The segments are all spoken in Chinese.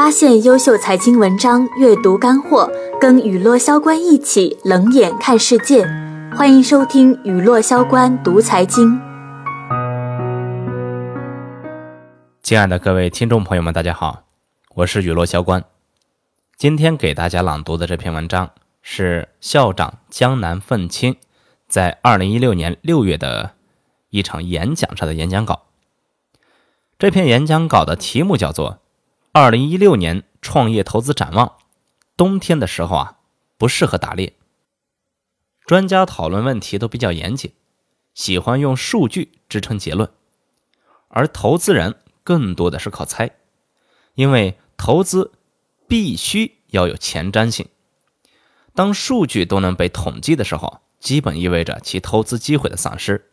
发现优秀财经文章，阅读干货，跟雨落萧关一起冷眼看世界。欢迎收听雨落萧关读财经。亲爱的各位听众朋友们，大家好，我是雨落萧关。今天给大家朗读的这篇文章是校长江南愤青在二零一六年六月的一场演讲上的演讲稿。这篇演讲稿的题目叫做。二零一六年创业投资展望，冬天的时候啊，不适合打猎。专家讨论问题都比较严谨，喜欢用数据支撑结论，而投资人更多的是靠猜，因为投资必须要有前瞻性。当数据都能被统计的时候，基本意味着其投资机会的丧失。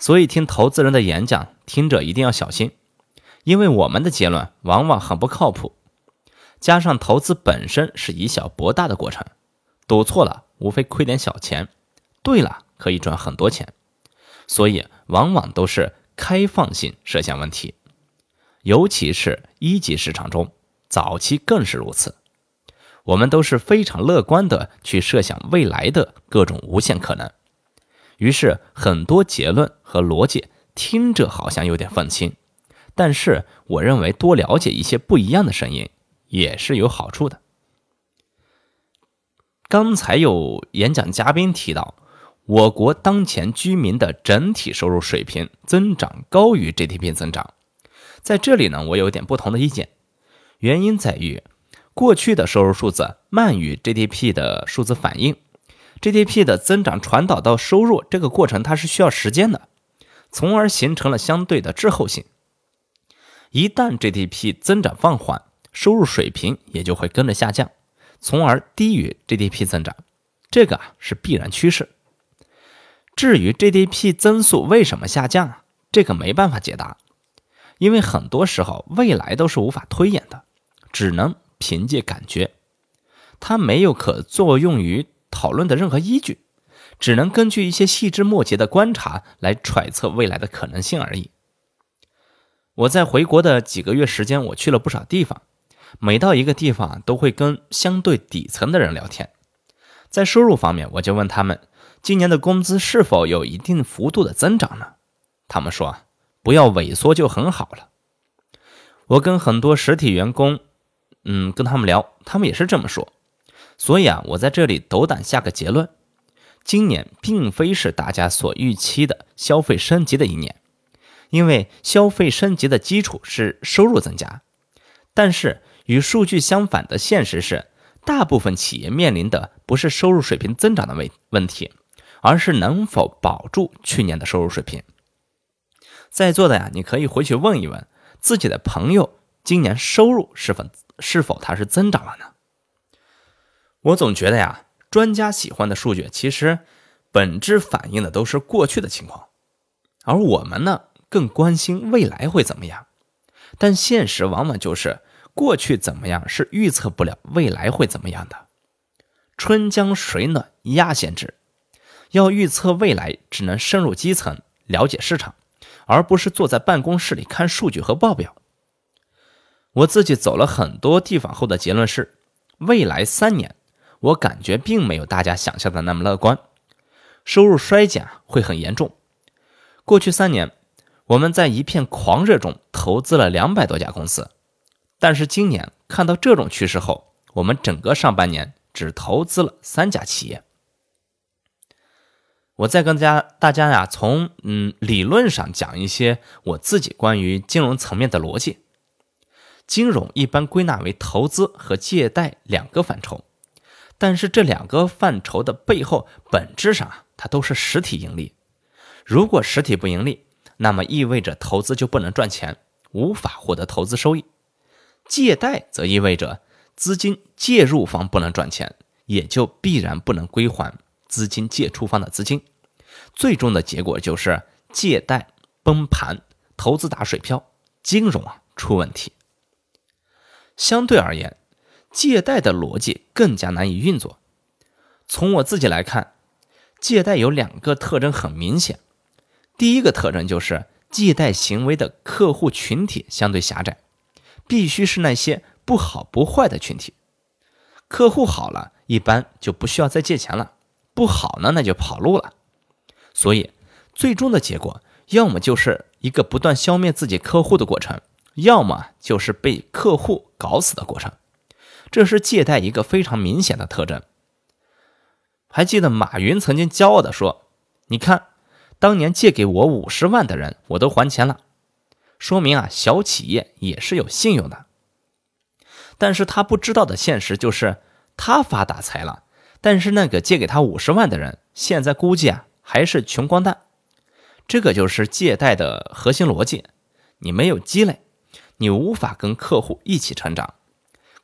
所以听投资人的演讲，听者一定要小心。因为我们的结论往往很不靠谱，加上投资本身是以小博大的过程，赌错了无非亏点小钱，对了可以赚很多钱，所以往往都是开放性设想问题，尤其是一级市场中，早期更是如此。我们都是非常乐观的去设想未来的各种无限可能，于是很多结论和逻辑听着好像有点愤青。但是，我认为多了解一些不一样的声音也是有好处的。刚才有演讲嘉宾提到，我国当前居民的整体收入水平增长高于 GDP 增长，在这里呢，我有点不同的意见。原因在于，过去的收入数字慢于 GDP 的数字反应，GDP 的增长传导到收入这个过程它是需要时间的，从而形成了相对的滞后性。一旦 GDP 增长放缓，收入水平也就会跟着下降，从而低于 GDP 增长，这个啊是必然趋势。至于 GDP 增速为什么下降，这个没办法解答，因为很多时候未来都是无法推演的，只能凭借感觉，它没有可作用于讨论的任何依据，只能根据一些细枝末节的观察来揣测未来的可能性而已。我在回国的几个月时间，我去了不少地方。每到一个地方，都会跟相对底层的人聊天。在收入方面，我就问他们，今年的工资是否有一定幅度的增长呢？他们说，不要萎缩就很好了。我跟很多实体员工，嗯，跟他们聊，他们也是这么说。所以啊，我在这里斗胆下个结论：今年并非是大家所预期的消费升级的一年。因为消费升级的基础是收入增加，但是与数据相反的现实是，大部分企业面临的不是收入水平增长的问问题，而是能否保住去年的收入水平。在座的呀，你可以回去问一问自己的朋友，今年收入是否是否它是增长了呢？我总觉得呀，专家喜欢的数据其实本质反映的都是过去的情况，而我们呢？更关心未来会怎么样，但现实往往就是过去怎么样是预测不了未来会怎么样的。春江水暖鸭先知，要预测未来只能深入基层了解市场，而不是坐在办公室里看数据和报表。我自己走了很多地方后的结论是，未来三年我感觉并没有大家想象的那么乐观，收入衰减会很严重。过去三年。我们在一片狂热中投资了两百多家公司，但是今年看到这种趋势后，我们整个上半年只投资了三家企业。我再跟家大家呀，从嗯理论上讲一些我自己关于金融层面的逻辑。金融一般归纳为投资和借贷两个范畴，但是这两个范畴的背后本质上啊，它都是实体盈利。如果实体不盈利，那么意味着投资就不能赚钱，无法获得投资收益；借贷则意味着资金介入方不能赚钱，也就必然不能归还资金借出方的资金。最终的结果就是借贷崩盘，投资打水漂，金融啊出问题。相对而言，借贷的逻辑更加难以运作。从我自己来看，借贷有两个特征很明显。第一个特征就是借贷行为的客户群体相对狭窄，必须是那些不好不坏的群体。客户好了，一般就不需要再借钱了；不好呢，那就跑路了。所以，最终的结果，要么就是一个不断消灭自己客户的过程，要么就是被客户搞死的过程。这是借贷一个非常明显的特征。还记得马云曾经骄傲地说：“你看，当年借给我五十万的人，我都还钱了。”说明啊，小企业也是有信用的。但是他不知道的现实就是，他发大财了，但是那个借给他五十万的人，现在估计啊还是穷光蛋。这个就是借贷的核心逻辑：你没有积累，你无法跟客户一起成长。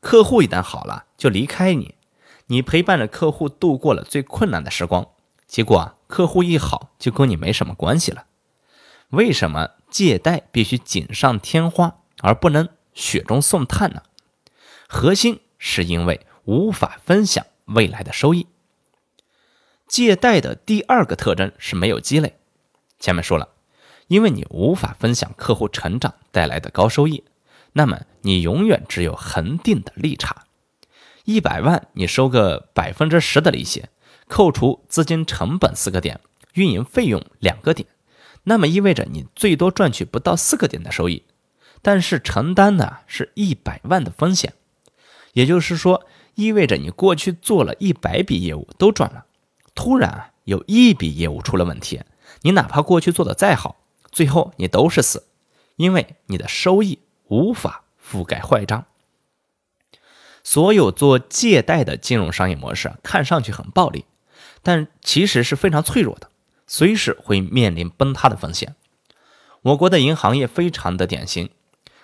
客户一旦好了，就离开你，你陪伴着客户度过了最困难的时光，结果啊，客户一好就跟你没什么关系了。为什么借贷必须锦上添花，而不能雪中送炭呢？核心是因为无法分享未来的收益。借贷的第二个特征是没有积累。前面说了，因为你无法分享客户成长带来的高收益。那么你永远只有恒定的利差，一百万你收个百分之十的利息，扣除资金成本四个点，运营费用两个点，那么意味着你最多赚取不到四个点的收益，但是承担的是一百万的风险，也就是说，意味着你过去做了一百笔业务都赚了，突然有一笔业务出了问题，你哪怕过去做的再好，最后你都是死，因为你的收益。无法覆盖坏账。所有做借贷的金融商业模式看上去很暴利，但其实是非常脆弱的，随时会面临崩塌的风险。我国的银行业非常的典型，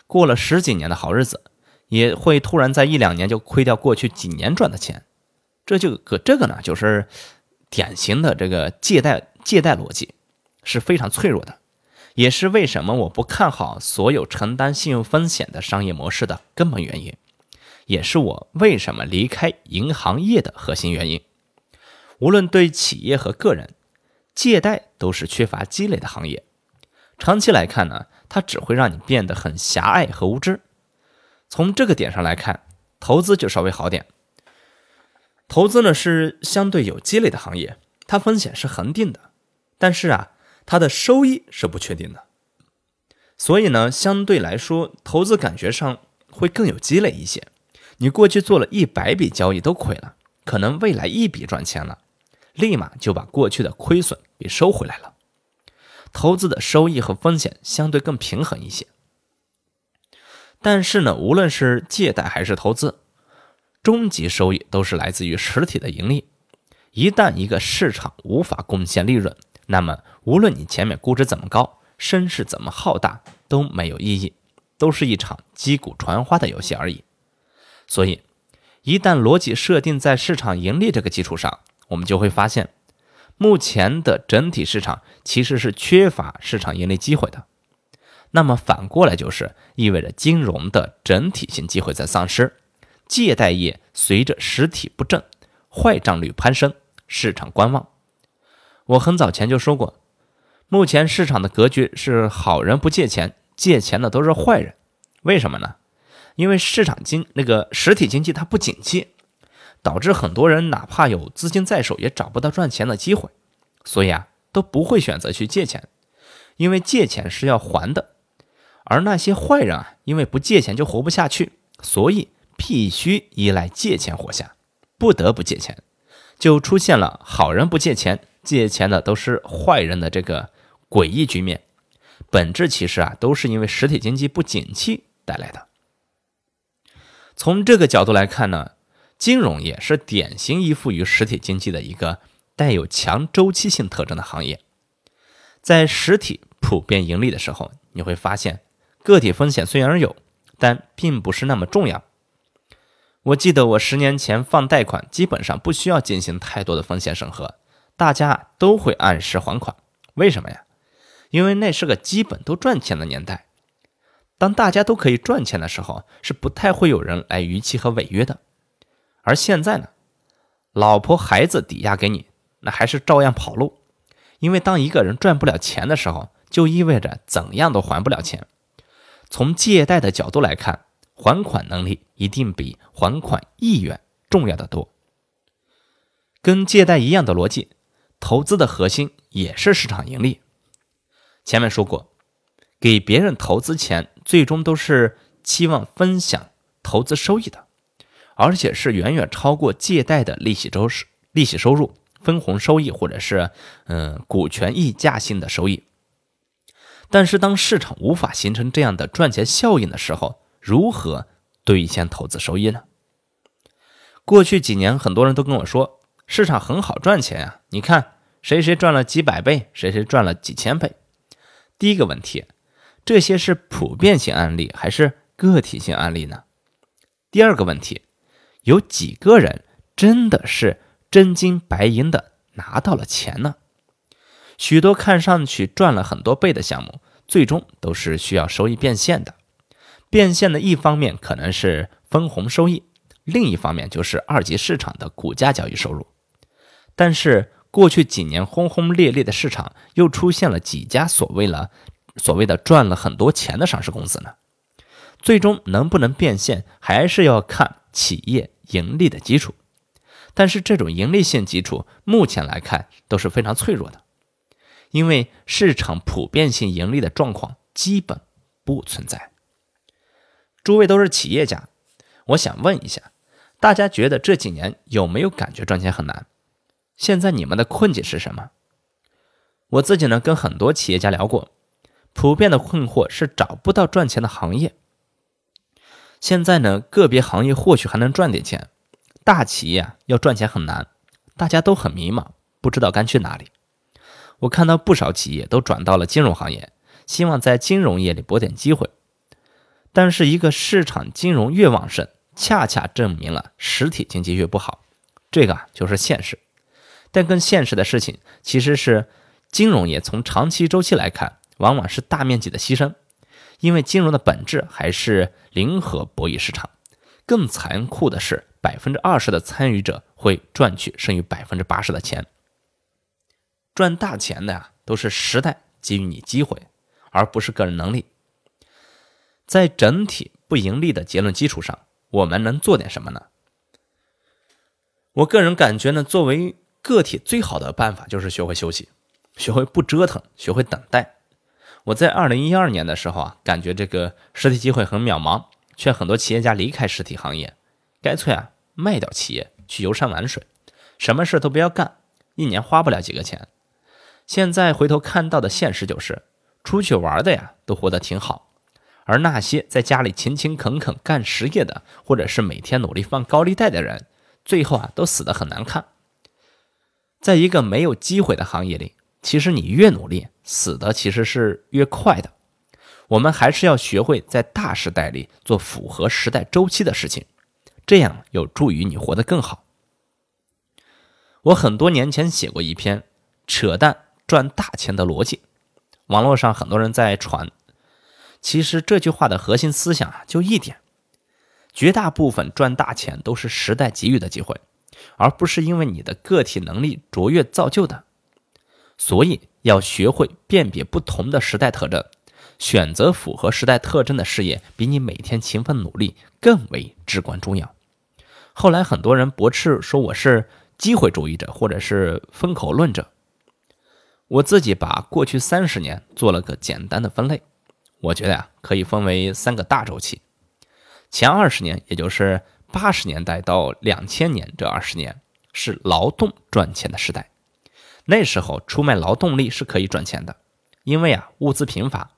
过了十几年的好日子，也会突然在一两年就亏掉过去几年赚的钱。这就个这个呢，就是典型的这个借贷借贷逻辑是非常脆弱的。也是为什么我不看好所有承担信用风险的商业模式的根本原因，也是我为什么离开银行业的核心原因。无论对企业和个人，借贷都是缺乏积累的行业。长期来看呢，它只会让你变得很狭隘和无知。从这个点上来看，投资就稍微好点。投资呢是相对有积累的行业，它风险是恒定的，但是啊。它的收益是不确定的，所以呢，相对来说，投资感觉上会更有积累一些。你过去做了一百笔交易都亏了，可能未来一笔赚钱了，立马就把过去的亏损给收回来了。投资的收益和风险相对更平衡一些。但是呢，无论是借贷还是投资，终极收益都是来自于实体的盈利。一旦一个市场无法贡献利润，那么，无论你前面估值怎么高，声势怎么浩大，都没有意义，都是一场击鼓传花的游戏而已。所以，一旦逻辑设定在市场盈利这个基础上，我们就会发现，目前的整体市场其实是缺乏市场盈利机会的。那么反过来就是意味着金融的整体性机会在丧失，借贷业随着实体不振，坏账率攀升，市场观望。我很早前就说过，目前市场的格局是好人不借钱，借钱的都是坏人。为什么呢？因为市场经那个实体经济它不景气，导致很多人哪怕有资金在手，也找不到赚钱的机会，所以啊都不会选择去借钱，因为借钱是要还的。而那些坏人啊，因为不借钱就活不下去，所以必须依赖借钱活下，不得不借钱，就出现了好人不借钱。借钱的都是坏人的这个诡异局面，本质其实啊都是因为实体经济不景气带来的。从这个角度来看呢，金融业是典型依附于实体经济的一个带有强周期性特征的行业。在实体普遍盈利的时候，你会发现个体风险虽然有，但并不是那么重要。我记得我十年前放贷款，基本上不需要进行太多的风险审核。大家都会按时还款，为什么呀？因为那是个基本都赚钱的年代。当大家都可以赚钱的时候，是不太会有人来逾期和违约的。而现在呢，老婆孩子抵押给你，那还是照样跑路。因为当一个人赚不了钱的时候，就意味着怎样都还不了钱。从借贷的角度来看，还款能力一定比还款意愿重要的多。跟借贷一样的逻辑，投资的核心也是市场盈利。前面说过，给别人投资钱，最终都是期望分享投资收益的，而且是远远超过借贷的利息周利息收入、分红收益，或者是嗯股权溢价性的收益。但是，当市场无法形成这样的赚钱效应的时候，如何兑现投资收益呢？过去几年，很多人都跟我说，市场很好赚钱啊。你看，谁谁赚了几百倍，谁谁赚了几千倍。第一个问题，这些是普遍性案例还是个体性案例呢？第二个问题，有几个人真的是真金白银的拿到了钱呢？许多看上去赚了很多倍的项目，最终都是需要收益变现的。变现的一方面可能是分红收益，另一方面就是二级市场的股价交易收入。但是过去几年轰轰烈烈的市场，又出现了几家所谓了所谓的赚了很多钱的上市公司呢？最终能不能变现，还是要看企业盈利的基础。但是这种盈利性基础，目前来看都是非常脆弱的。因为市场普遍性盈利的状况基本不存在。诸位都是企业家，我想问一下，大家觉得这几年有没有感觉赚钱很难？现在你们的困境是什么？我自己呢跟很多企业家聊过，普遍的困惑是找不到赚钱的行业。现在呢个别行业或许还能赚点钱，大企业要赚钱很难，大家都很迷茫，不知道该去哪里。我看到不少企业都转到了金融行业，希望在金融业里博点机会。但是，一个市场金融越旺盛，恰恰证明了实体经济越不好，这个就是现实。但更现实的事情，其实是金融业从长期周期来看，往往是大面积的牺牲，因为金融的本质还是零和博弈市场。更残酷的是，百分之二十的参与者会赚取剩余百分之八十的钱。赚大钱的呀，都是时代给予你机会，而不是个人能力。在整体不盈利的结论基础上，我们能做点什么呢？我个人感觉呢，作为个体最好的办法就是学会休息，学会不折腾，学会等待。我在二零一二年的时候啊，感觉这个实体机会很渺茫，劝很多企业家离开实体行业，干脆啊卖掉企业去游山玩水，什么事都不要干，一年花不了几个钱。现在回头看到的现实就是，出去玩的呀都活得挺好，而那些在家里勤勤恳恳干实业的，或者是每天努力放高利贷的人，最后啊都死得很难看。在一个没有机会的行业里，其实你越努力，死的其实是越快的。我们还是要学会在大时代里做符合时代周期的事情，这样有助于你活得更好。我很多年前写过一篇扯淡。赚大钱的逻辑，网络上很多人在传。其实这句话的核心思想啊，就一点：绝大部分赚大钱都是时代给予的机会，而不是因为你的个体能力卓越造就的。所以要学会辨别不同的时代特征，选择符合时代特征的事业，比你每天勤奋努力更为至关重要。后来很多人驳斥说我是机会主义者，或者是风口论者。我自己把过去三十年做了个简单的分类，我觉得呀，可以分为三个大周期。前二十年，也就是八十年代到两千年这二十年，是劳动赚钱的时代。那时候出卖劳动力是可以赚钱的，因为啊物资贫乏。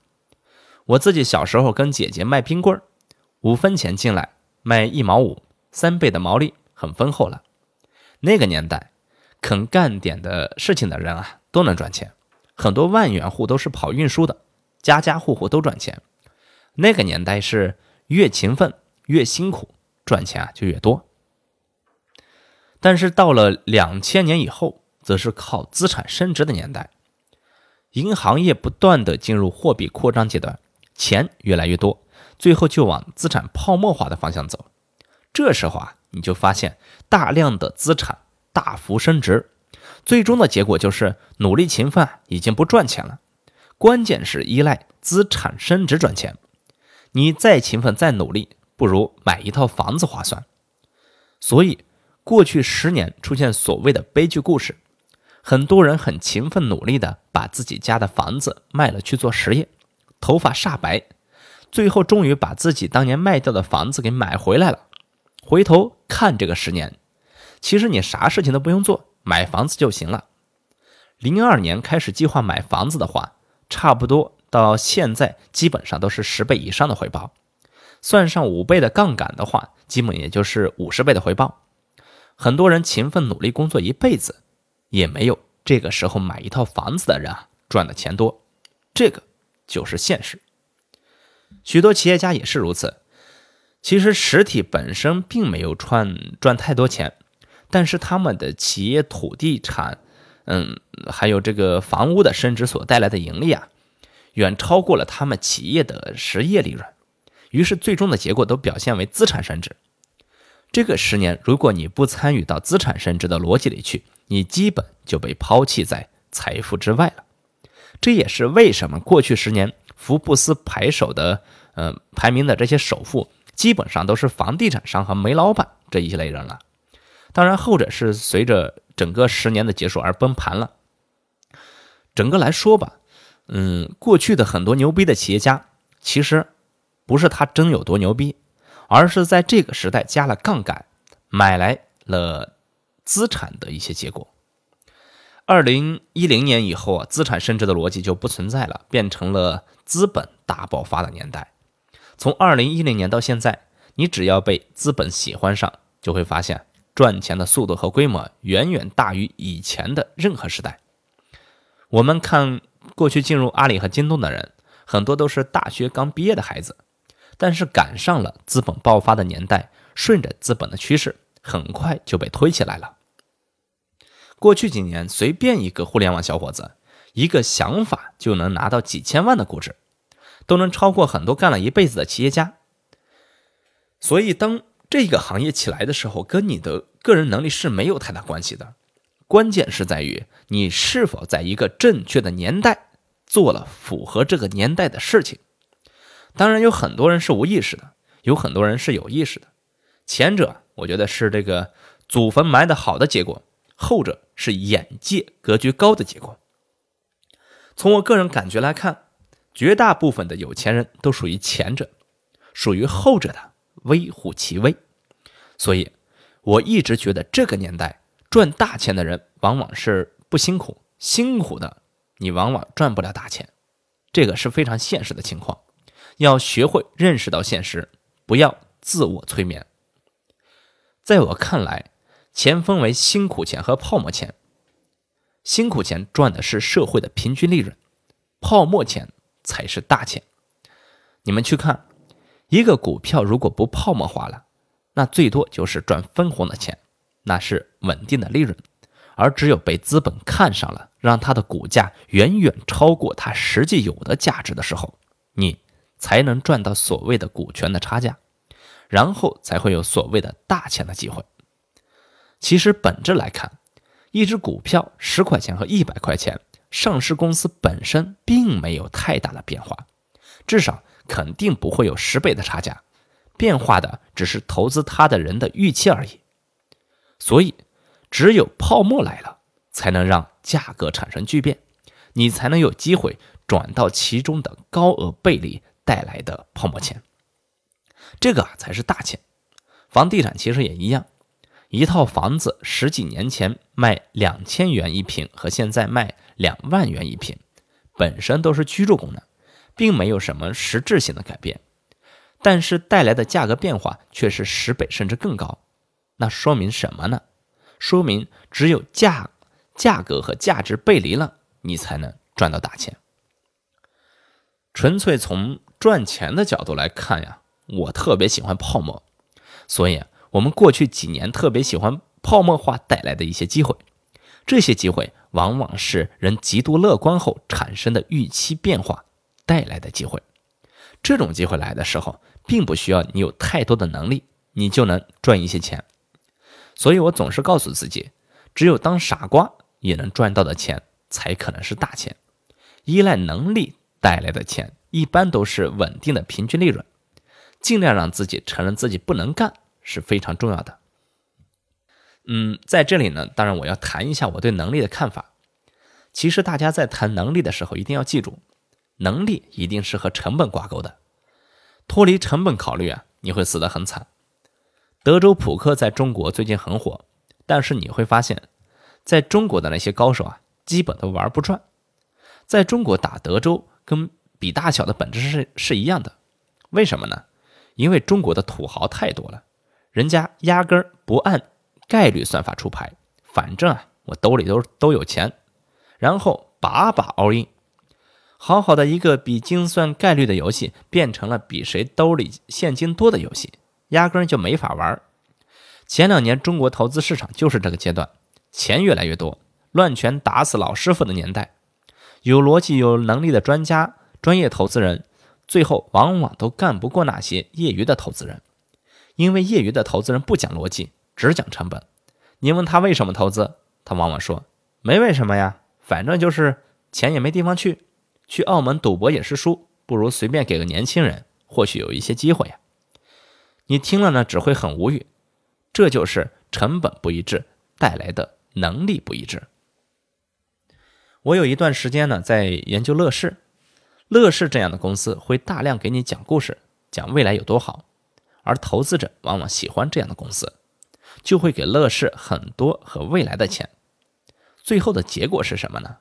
我自己小时候跟姐姐卖冰棍儿，五分钱进来卖一毛五，三倍的毛利很丰厚了。那个年代，肯干点的事情的人啊。都能赚钱，很多万元户都是跑运输的，家家户户都赚钱。那个年代是越勤奋越辛苦，赚钱啊就越多。但是到了两千年以后，则是靠资产升值的年代，银行业不断的进入货币扩张阶段，钱越来越多，最后就往资产泡沫化的方向走。这时候啊，你就发现大量的资产大幅升值。最终的结果就是努力勤奋已经不赚钱了，关键是依赖资产升值赚钱。你再勤奋再努力，不如买一套房子划算。所以，过去十年出现所谓的悲剧故事，很多人很勤奋努力的把自己家的房子卖了去做实业，头发煞白，最后终于把自己当年卖掉的房子给买回来了。回头看这个十年，其实你啥事情都不用做，买房子就行了。零二年开始计划买房子的话，差不多到现在基本上都是十倍以上的回报。算上五倍的杠杆的话，基本也就是五十倍的回报。很多人勤奋努力工作一辈子，也没有这个时候买一套房子的人啊赚的钱多。这个就是现实。许多企业家也是如此。其实实体本身并没有赚赚太多钱，但是他们的企业土地产，嗯，还有这个房屋的升值所带来的盈利啊，远超过了他们企业的实业利润。于是，最终的结果都表现为资产升值。这个十年，如果你不参与到资产升值的逻辑里去，你基本就被抛弃在财富之外了。这也是为什么过去十年福布斯排首的，呃，排名的这些首富，基本上都是房地产商和煤老板这一类人了。当然，后者是随着整个十年的结束而崩盘了。整个来说吧，嗯，过去的很多牛逼的企业家，其实。不是他真有多牛逼，而是在这个时代加了杠杆，买来了资产的一些结果。二零一零年以后啊，资产升值的逻辑就不存在了，变成了资本大爆发的年代。从二零一零年到现在，你只要被资本喜欢上，就会发现赚钱的速度和规模远远大于以前的任何时代。我们看过去进入阿里和京东的人，很多都是大学刚毕业的孩子。但是赶上了资本爆发的年代，顺着资本的趋势，很快就被推起来了。过去几年，随便一个互联网小伙子，一个想法就能拿到几千万的估值，都能超过很多干了一辈子的企业家。所以，当这个行业起来的时候，跟你的个人能力是没有太大关系的，关键是在于你是否在一个正确的年代做了符合这个年代的事情。当然有很多人是无意识的，有很多人是有意识的。前者我觉得是这个祖坟埋的好的结果，后者是眼界格局高的结果。从我个人感觉来看，绝大部分的有钱人都属于前者，属于后者的微乎其微。所以我一直觉得这个年代赚大钱的人往往是不辛苦，辛苦的你往往赚不了大钱，这个是非常现实的情况。要学会认识到现实，不要自我催眠。在我看来，钱分为辛苦钱和泡沫钱。辛苦钱赚的是社会的平均利润，泡沫钱才是大钱。你们去看，一个股票如果不泡沫化了，那最多就是赚分红的钱，那是稳定的利润。而只有被资本看上了，让它的股价远远超过它实际有的价值的时候，你。才能赚到所谓的股权的差价，然后才会有所谓的大钱的机会。其实本质来看，一只股票十块钱和一百块钱，上市公司本身并没有太大的变化，至少肯定不会有十倍的差价。变化的只是投资它的人的预期而已。所以，只有泡沫来了，才能让价格产生巨变，你才能有机会转到其中的高额倍利。带来的泡沫钱，这个才是大钱。房地产其实也一样，一套房子十几年前卖两千元一平，和现在卖两万元一平，本身都是居住功能，并没有什么实质性的改变，但是带来的价格变化却是十倍甚至更高。那说明什么呢？说明只有价价格和价值背离了，你才能赚到大钱。纯粹从赚钱的角度来看呀，我特别喜欢泡沫，所以我们过去几年特别喜欢泡沫化带来的一些机会。这些机会往往是人极度乐观后产生的预期变化带来的机会。这种机会来的时候，并不需要你有太多的能力，你就能赚一些钱。所以我总是告诉自己，只有当傻瓜也能赚到的钱，才可能是大钱。依赖能力带来的钱。一般都是稳定的平均利润，尽量让自己承认自己不能干是非常重要的。嗯，在这里呢，当然我要谈一下我对能力的看法。其实大家在谈能力的时候，一定要记住，能力一定是和成本挂钩的。脱离成本考虑啊，你会死得很惨。德州扑克在中国最近很火，但是你会发现，在中国的那些高手啊，基本都玩不转。在中国打德州跟比大小的本质是是一样的，为什么呢？因为中国的土豪太多了，人家压根儿不按概率算法出牌，反正啊，我兜里都都有钱，然后把把 all in。好好的一个比精算概率的游戏，变成了比谁兜里现金多的游戏，压根就没法玩。前两年中国投资市场就是这个阶段，钱越来越多，乱拳打死老师傅的年代。有逻辑、有能力的专家、专业投资人，最后往往都干不过那些业余的投资人，因为业余的投资人不讲逻辑，只讲成本。你问他为什么投资，他往往说没为什么呀，反正就是钱也没地方去。去澳门赌博也是输，不如随便给个年轻人，或许有一些机会呀。你听了呢，只会很无语。这就是成本不一致带来的能力不一致。我有一段时间呢，在研究乐视，乐视这样的公司会大量给你讲故事，讲未来有多好，而投资者往往喜欢这样的公司，就会给乐视很多和未来的钱。最后的结果是什么呢？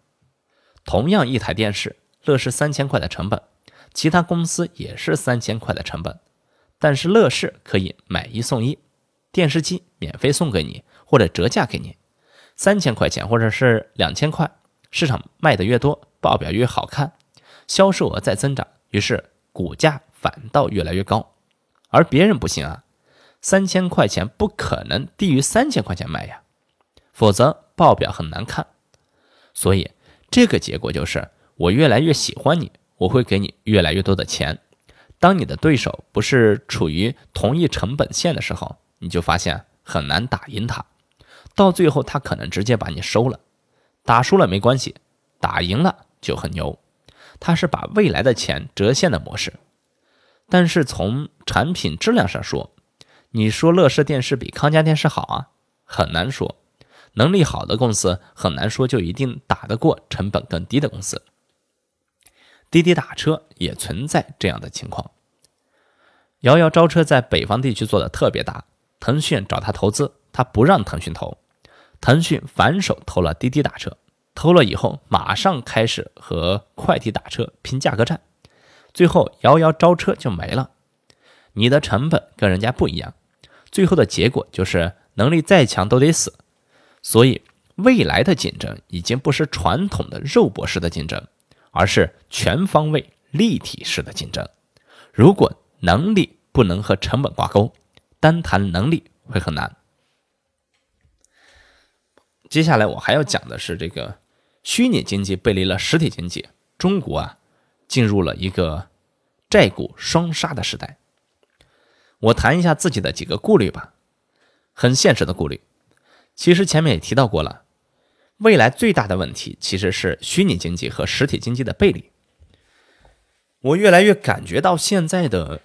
同样一台电视。乐视三千块的成本，其他公司也是三千块的成本，但是乐视可以买一送一，电视机免费送给你或者折价给你，三千块钱或者是两千块，市场卖的越多，报表越好看，销售额在增长，于是股价反倒越来越高，而别人不行啊，三千块钱不可能低于三千块钱卖呀，否则报表很难看，所以这个结果就是。我越来越喜欢你，我会给你越来越多的钱。当你的对手不是处于同一成本线的时候，你就发现很难打赢他。到最后，他可能直接把你收了。打输了没关系，打赢了就很牛。他是把未来的钱折现的模式。但是从产品质量上说，你说乐视电视比康佳电视好啊？很难说。能力好的公司很难说就一定打得过成本更低的公司。滴滴打车也存在这样的情况。摇摇招车在北方地区做的特别大，腾讯找他投资，他不让腾讯投，腾讯反手投了滴滴打车，投了以后马上开始和快递打车拼价格战，最后摇摇招车就没了。你的成本跟人家不一样，最后的结果就是能力再强都得死。所以未来的竞争已经不是传统的肉搏式的竞争。而是全方位立体式的竞争。如果能力不能和成本挂钩，单谈能力会很难。接下来我还要讲的是这个虚拟经济背离了实体经济，中国啊进入了一个债股双杀的时代。我谈一下自己的几个顾虑吧，很现实的顾虑。其实前面也提到过了。未来最大的问题其实是虚拟经济和实体经济的背离。我越来越感觉到现在的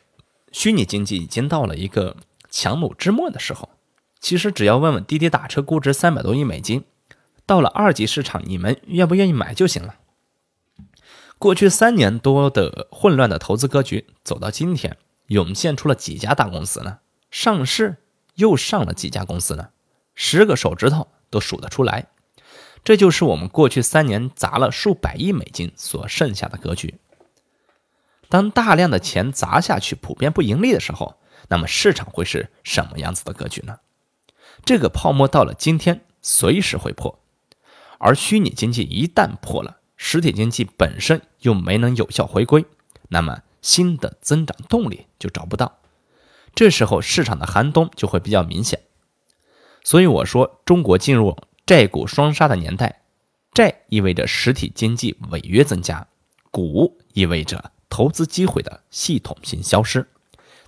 虚拟经济已经到了一个强弩之末的时候。其实只要问问滴滴打车估值三百多亿美金，到了二级市场，你们愿不愿意买就行了。过去三年多的混乱的投资格局，走到今天，涌现出了几家大公司呢？上市又上了几家公司呢？十个手指头都数得出来。这就是我们过去三年砸了数百亿美金所剩下的格局。当大量的钱砸下去，普遍不盈利的时候，那么市场会是什么样子的格局呢？这个泡沫到了今天，随时会破。而虚拟经济一旦破了，实体经济本身又没能有效回归，那么新的增长动力就找不到。这时候市场的寒冬就会比较明显。所以我说，中国进入。债股双杀的年代，债意味着实体经济违约增加，股意味着投资机会的系统性消失，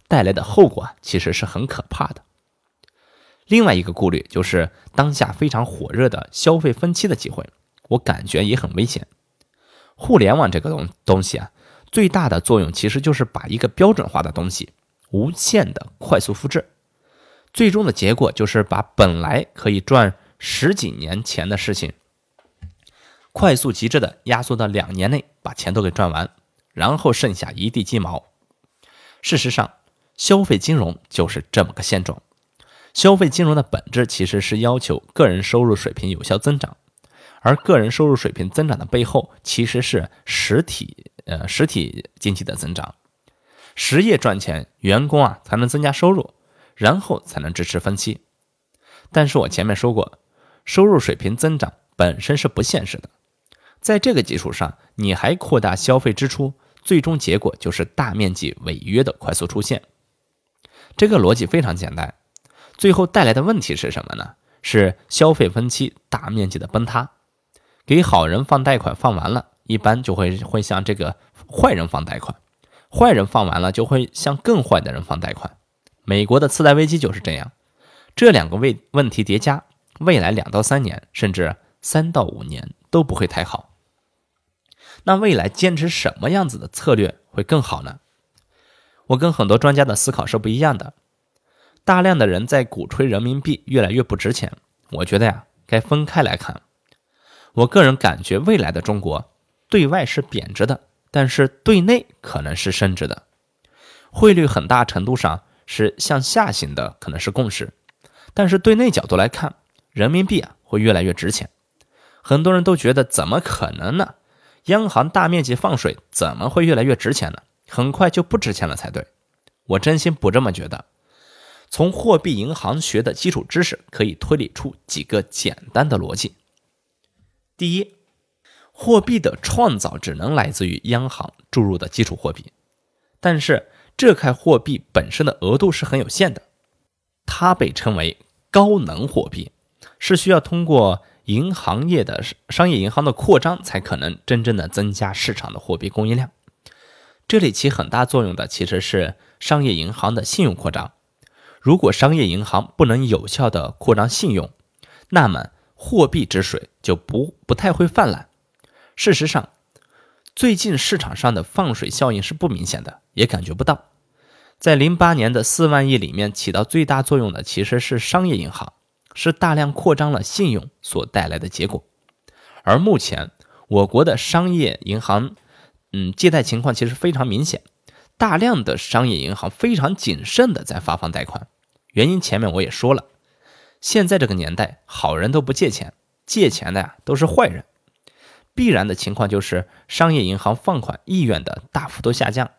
带来的后果其实是很可怕的。另外一个顾虑就是当下非常火热的消费分期的机会，我感觉也很危险。互联网这个东东西啊，最大的作用其实就是把一个标准化的东西无限的快速复制，最终的结果就是把本来可以赚十几年钱的事情，快速极致的压缩到两年内把钱都给赚完，然后剩下一地鸡毛。事实上，消费金融就是这么个现状。消费金融的本质其实是要求个人收入水平有效增长，而个人收入水平增长的背后，其实是实体呃实体经济的增长。实业赚钱，员工啊才能增加收入，然后才能支持分期。但是我前面说过，收入水平增长本身是不现实的，在这个基础上，你还扩大消费支出，最终结果就是大面积违约的快速出现。这个逻辑非常简单。最后带来的问题是什么呢？是消费分期大面积的崩塌。给好人放贷款放完了，一般就会会向这个坏人放贷款；坏人放完了，就会向更坏的人放贷款。美国的次贷危机就是这样。这两个问问题叠加，未来两到三年，甚至三到五年都不会太好。那未来坚持什么样子的策略会更好呢？我跟很多专家的思考是不一样的。大量的人在鼓吹人民币越来越不值钱，我觉得呀，该分开来看。我个人感觉，未来的中国对外是贬值的，但是对内可能是升值的。汇率很大程度上是向下行的，可能是共识。但是对内角度来看，人民币啊会越来越值钱。很多人都觉得怎么可能呢？央行大面积放水，怎么会越来越值钱呢？很快就不值钱了才对。我真心不这么觉得。从货币银行学的基础知识可以推理出几个简单的逻辑：第一，货币的创造只能来自于央行注入的基础货币，但是这块货币本身的额度是很有限的，它被称为高能货币，是需要通过银行业的商业银行的扩张才可能真正的增加市场的货币供应量。这里起很大作用的其实是商业银行的信用扩张。如果商业银行不能有效的扩张信用，那么货币之水就不不太会泛滥。事实上，最近市场上的放水效应是不明显的，也感觉不到。在零八年的四万亿里面，起到最大作用的其实是商业银行，是大量扩张了信用所带来的结果。而目前我国的商业银行，嗯，借贷情况其实非常明显，大量的商业银行非常谨慎的在发放贷款。原因前面我也说了，现在这个年代，好人都不借钱，借钱的呀都是坏人。必然的情况就是商业银行放款意愿的大幅度下降，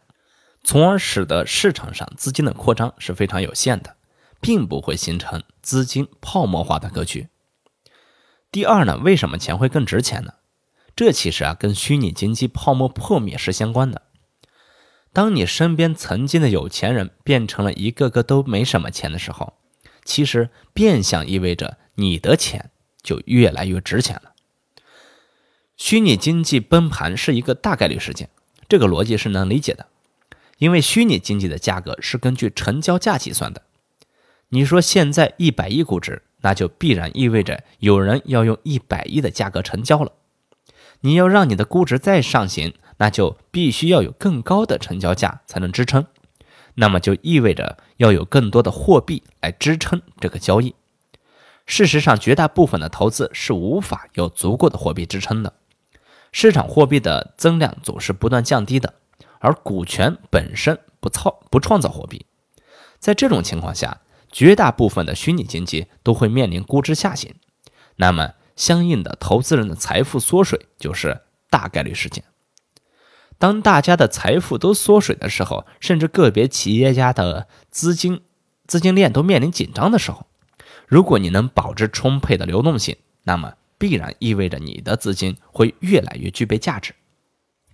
从而使得市场上资金的扩张是非常有限的，并不会形成资金泡沫化的格局。第二呢，为什么钱会更值钱呢？这其实啊跟虚拟经济泡沫破灭是相关的。当你身边曾经的有钱人变成了一个个都没什么钱的时候，其实变相意味着你的钱就越来越值钱了。虚拟经济崩盘是一个大概率事件，这个逻辑是能理解的，因为虚拟经济的价格是根据成交价计算的。你说现在一百亿估值，那就必然意味着有人要用一百亿的价格成交了。你要让你的估值再上行。那就必须要有更高的成交价才能支撑，那么就意味着要有更多的货币来支撑这个交易。事实上，绝大部分的投资是无法有足够的货币支撑的，市场货币的增量总是不断降低的，而股权本身不操不创造货币。在这种情况下，绝大部分的虚拟经济都会面临估值下行，那么相应的投资人的财富缩水就是大概率事件。当大家的财富都缩水的时候，甚至个别企业家的资金资金链都面临紧张的时候，如果你能保持充沛的流动性，那么必然意味着你的资金会越来越具备价值，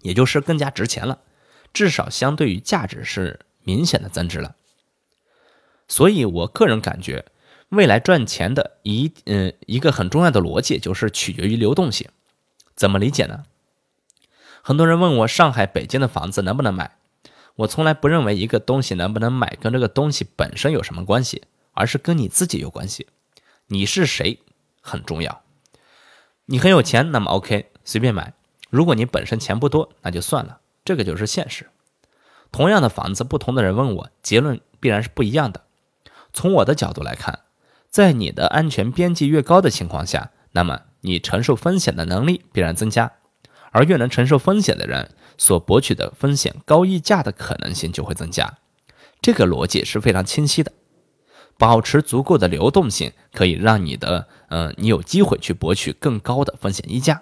也就是更加值钱了，至少相对于价值是明显的增值了。所以我个人感觉，未来赚钱的一嗯一个很重要的逻辑就是取决于流动性，怎么理解呢？很多人问我上海、北京的房子能不能买，我从来不认为一个东西能不能买跟这个东西本身有什么关系，而是跟你自己有关系。你是谁很重要。你很有钱，那么 OK，随便买；如果你本身钱不多，那就算了，这个就是现实。同样的房子，不同的人问我，结论必然是不一样的。从我的角度来看，在你的安全边际越高的情况下，那么你承受风险的能力必然增加，而越能承受风险的人，所博取的风险高溢价的可能性就会增加。这个逻辑是非常清晰的。保持足够的流动性，可以让你的，嗯，你有机会去博取更高的风险溢价，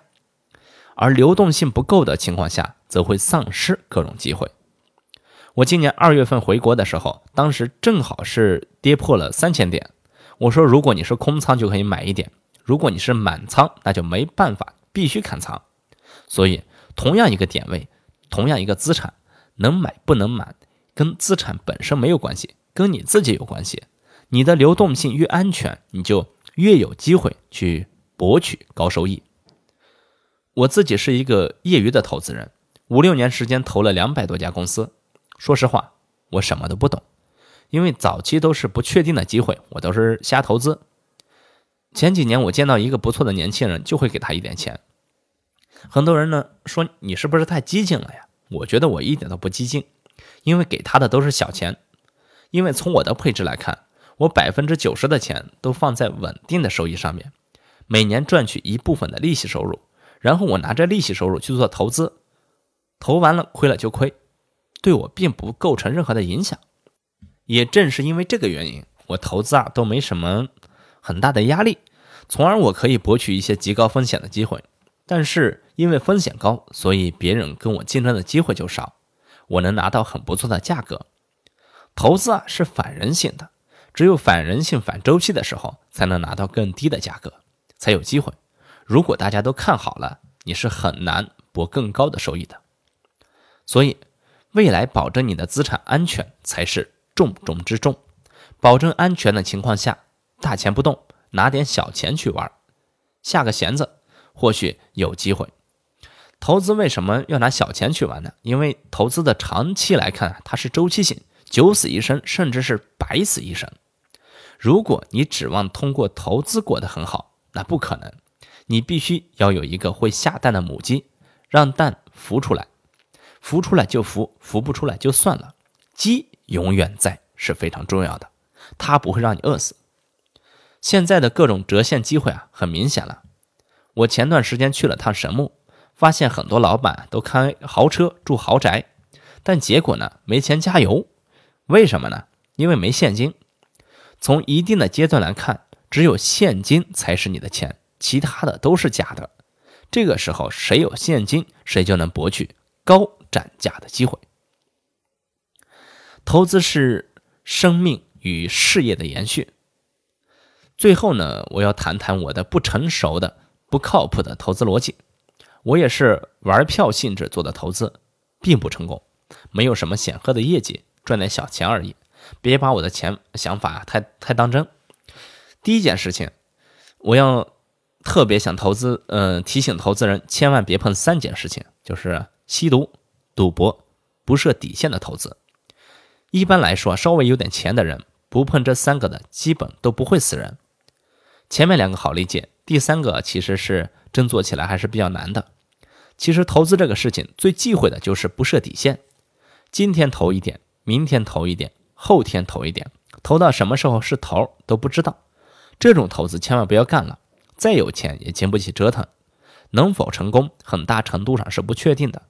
而流动性不够的情况下，则会丧失各种机会。我今年二月份回国的时候，当时正好是跌破了三千点。我说，如果你是空仓，就可以买一点；如果你是满仓，那就没办法，必须砍仓。所以，同样一个点位，同样一个资产，能买不能买，跟资产本身没有关系，跟你自己有关系。你的流动性越安全，你就越有机会去博取高收益。我自己是一个业余的投资人，五六年时间投了两百多家公司。说实话，我什么都不懂，因为早期都是不确定的机会，我都是瞎投资。前几年我见到一个不错的年轻人，就会给他一点钱。很多人呢说你是不是太激进了呀？我觉得我一点都不激进，因为给他的都是小钱。因为从我的配置来看。我百分之九十的钱都放在稳定的收益上面，每年赚取一部分的利息收入，然后我拿着利息收入去做投资，投完了亏了就亏，对我并不构成任何的影响。也正是因为这个原因，我投资啊都没什么很大的压力，从而我可以博取一些极高风险的机会。但是因为风险高，所以别人跟我竞争的机会就少，我能拿到很不错的价格。投资啊是反人性的。只有反人性、反周期的时候，才能拿到更低的价格，才有机会。如果大家都看好了，你是很难博更高的收益的。所以，未来保证你的资产安全才是重中之重。保证安全的情况下，大钱不动，拿点小钱去玩，下个弦子，或许有机会。投资为什么要拿小钱去玩呢？因为投资的长期来看，它是周期性。九死一生，甚至是百死一生。如果你指望通过投资过得很好，那不可能。你必须要有一个会下蛋的母鸡，让蛋孵出来，孵出来就孵，孵不出来就算了。鸡永远在是非常重要的，它不会让你饿死。现在的各种折现机会啊，很明显了。我前段时间去了趟神木，发现很多老板都开豪车住豪宅，但结果呢，没钱加油。为什么呢？因为没现金。从一定的阶段来看，只有现金才是你的钱，其他的都是假的。这个时候，谁有现金，谁就能博取高展价的机会。投资是生命与事业的延续。最后呢，我要谈谈我的不成熟的、不靠谱的投资逻辑。我也是玩票性质做的投资，并不成功，没有什么显赫的业绩。赚点小钱而已，别把我的钱想法太太当真。第一件事情，我要特别想投资，嗯，提醒投资人千万别碰三件事情，就是吸毒、赌博、不设底线的投资。一般来说，稍微有点钱的人不碰这三个的，基本都不会死人。前面两个好理解，第三个其实是真做起来还是比较难的。其实投资这个事情最忌讳的就是不设底线，今天投一点。明天投一点，后天投一点，投到什么时候是头都不知道。这种投资千万不要干了，再有钱也经不起折腾。能否成功，很大程度上是不确定的。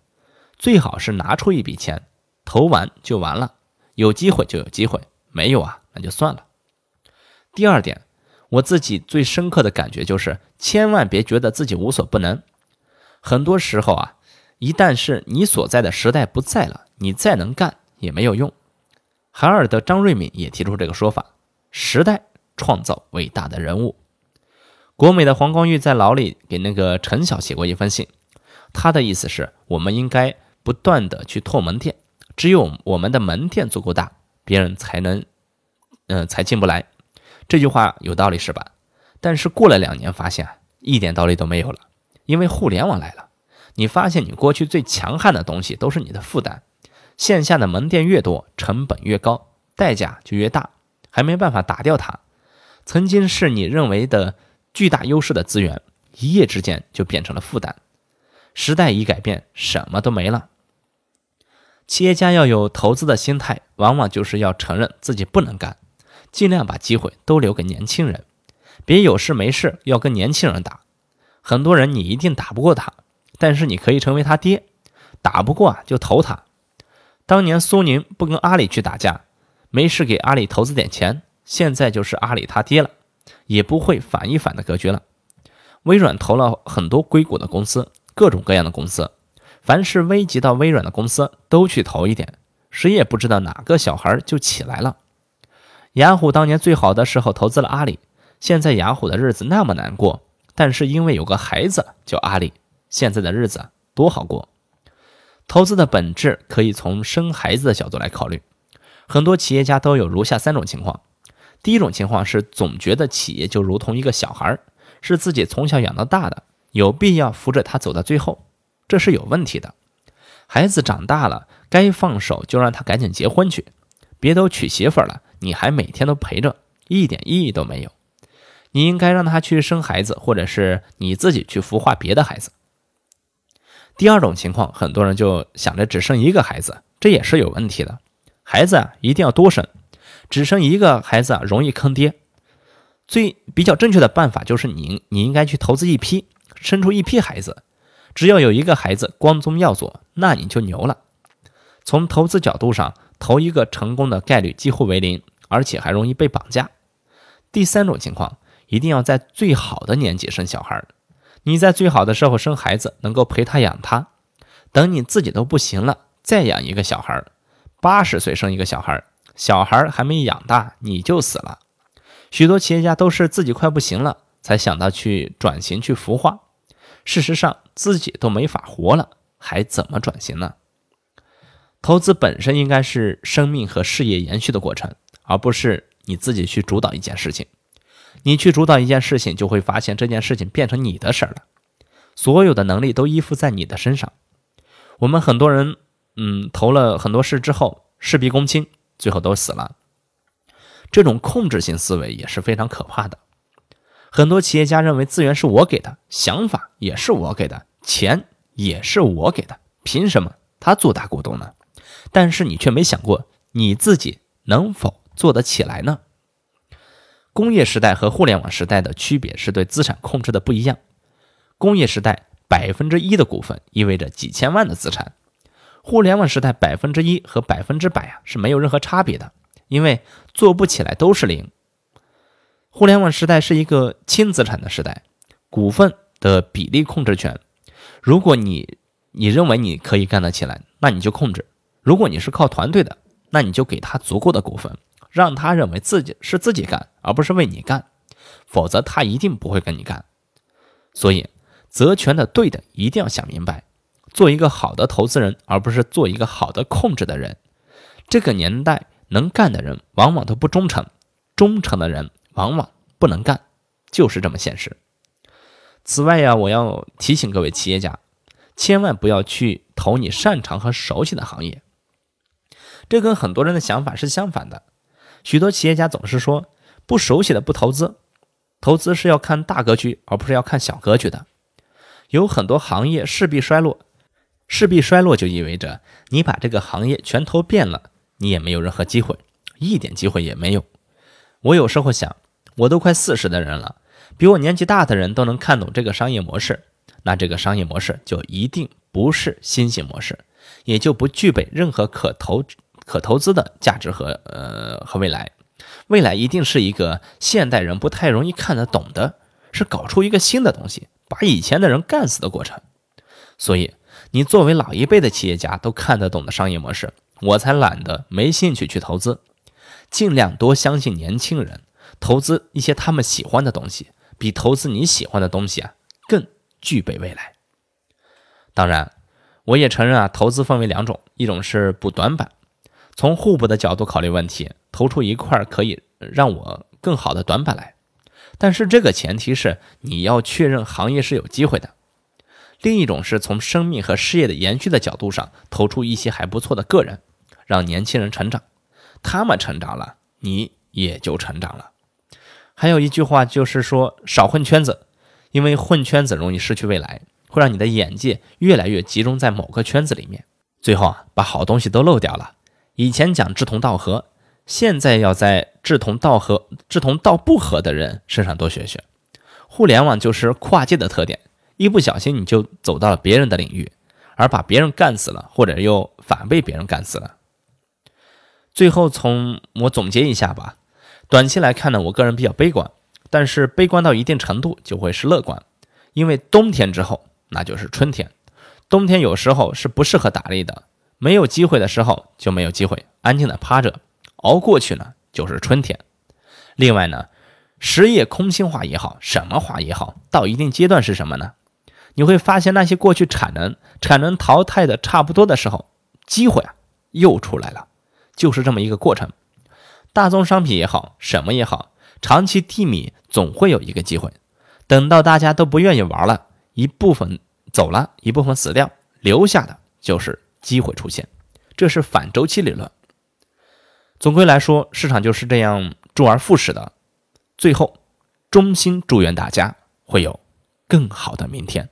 最好是拿出一笔钱，投完就完了。有机会就有机会，没有啊，那就算了。第二点，我自己最深刻的感觉就是，千万别觉得自己无所不能。很多时候啊，一旦是你所在的时代不在了，你再能干。也没有用。海尔的张瑞敏也提出这个说法：时代创造伟大的人物。国美的黄光裕在牢里给那个陈晓写过一封信，他的意思是我们应该不断的去拓门店，只有我们的门店足够大，别人才能，嗯，才进不来。这句话有道理是吧？但是过了两年，发现一点道理都没有了，因为互联网来了，你发现你过去最强悍的东西都是你的负担。线下的门店越多，成本越高，代价就越大，还没办法打掉它。曾经是你认为的巨大优势的资源，一夜之间就变成了负担。时代一改变，什么都没了。企业家要有投资的心态，往往就是要承认自己不能干，尽量把机会都留给年轻人，别有事没事要跟年轻人打。很多人你一定打不过他，但是你可以成为他爹，打不过啊就投他。当年苏宁不跟阿里去打架，没事给阿里投资点钱，现在就是阿里他爹了，也不会反一反的格局了。微软投了很多硅谷的公司，各种各样的公司。凡是危及到微软的公司，都去投一点，谁也不知道哪个小孩就起来了。雅虎当年最好的时候投资了阿里，现在雅虎的日子那么难过，但是因为有个孩子叫阿里，现在的日子多好过。投资的本质可以从生孩子的角度来考虑，很多企业家都有如下三种情况：第一种情况是总觉得企业就如同一个小孩，是自己从小养到大的，有必要扶着他走到最后。这是有问题的。孩子长大了，该放手就让他赶紧结婚去，别都娶媳妇了，你还每天都陪着，一点意义都没有。你应该让他去生孩子，或者是你自己去孵化别的孩子。第二种情况，很多人就想着只生一个孩子，这也是有问题的。孩子啊，一定要多生，只生一个孩子啊，容易坑爹。最比较正确的办法就是你你应该去投资一批，生出一批孩子。只要有一个孩子光宗耀祖，那你就牛了。从投资角度上，投一个成功的概率几乎为零，而且还容易被绑架。第三种情况，一定要在最好的年纪生小孩。你在最好的时候生孩子，能够陪他养他。等你自己都不行了，再养一个小孩。八十岁生一个小孩，小孩还没养大你就死了。许多企业家都是自己快不行了，才想到去转型去孵化。事实上，自己都没法活了，还怎么转型呢？投资本身应该是生命和事业延续的过程，而不是你自己去主导一件事情。你去主导一件事情，就会发现这件事情变成你的事儿了，所有的能力都依附在你的身上。我们很多人，嗯，投了很多事之后事必躬亲，最后都死了。这种控制性思维也是非常可怕的。很多企业家认为资源是我给的，想法也是我给的，钱也是我给的，凭什么他做大股东呢？但是你却没想过你自己能否做得起来呢？工业时代和互联网时代的区别是对资产控制的不一样。工业时代百分之一的股份意味着几千万的资产，互联网时代百分之一和百分之百啊是没有任何差别的，因为做不起来都是零。互联网时代是一个轻资产的时代，股份的比例控制权。如果你你认为你可以干得起来，那你就控制；如果你是靠团队的，那你就给他足够的股份，让他认为自己是自己干，而不是为你干，否则他一定不会跟你干。所以，责权的对的一定要想明白，做一个好的投资人，而不是做一个好的控制的人。这个年代能干的人往往都不忠诚，忠诚的人。往往不能干，就是这么现实。此外呀，我要提醒各位企业家，千万不要去投你擅长和熟悉的行业。这跟很多人的想法是相反的。许多企业家总是说，不熟悉的不投资，投资是要看大格局，而不是要看小格局的。有很多行业势必衰落，势必衰落就意味着你把这个行业全投遍了，你也没有任何机会，一点机会也没有。我有时候想。我都快四十的人了，比我年纪大的人都能看懂这个商业模式，那这个商业模式就一定不是新型模式，也就不具备任何可投可投资的价值和呃和未来。未来一定是一个现代人不太容易看得懂的，是搞出一个新的东西，把以前的人干死的过程。所以，你作为老一辈的企业家都看得懂的商业模式，我才懒得没兴趣去投资，尽量多相信年轻人。投资一些他们喜欢的东西，比投资你喜欢的东西啊更具备未来。当然，我也承认啊，投资分为两种，一种是补短板，从互补的角度考虑问题，投出一块可以让我更好的短板来。但是这个前提是你要确认行业是有机会的。另一种是从生命和事业的延续的角度上，投出一些还不错的个人，让年轻人成长，他们成长了，你也就成长了。还有一句话就是说，少混圈子，因为混圈子容易失去未来，会让你的眼界越来越集中在某个圈子里面。最后啊，把好东西都漏掉了。以前讲志同道合，现在要在志同道合、志同道不合的人身上多学学。互联网就是跨界的特点，一不小心你就走到了别人的领域，而把别人干死了，或者又反被别人干死了。最后，从我总结一下吧。短期来看呢，我个人比较悲观，但是悲观到一定程度就会是乐观，因为冬天之后那就是春天。冬天有时候是不适合打猎的。没有机会的时候就没有机会，安静的趴着熬过去呢，就是春天。另外呢，实业空心化也好，什么化也好，到一定阶段是什么呢？你会发现那些过去产能产能淘汰的差不多的时候，机会啊又出来了，就是这么一个过程。大宗商品也好，什么也好，长期低迷总会有一个机会。等到大家都不愿意玩了，一部分走了，一部分死掉，留下的就是。机会出现，这是反周期理论。总归来说，市场就是这样周而复始的。最后，衷心祝愿大家会有更好的明天。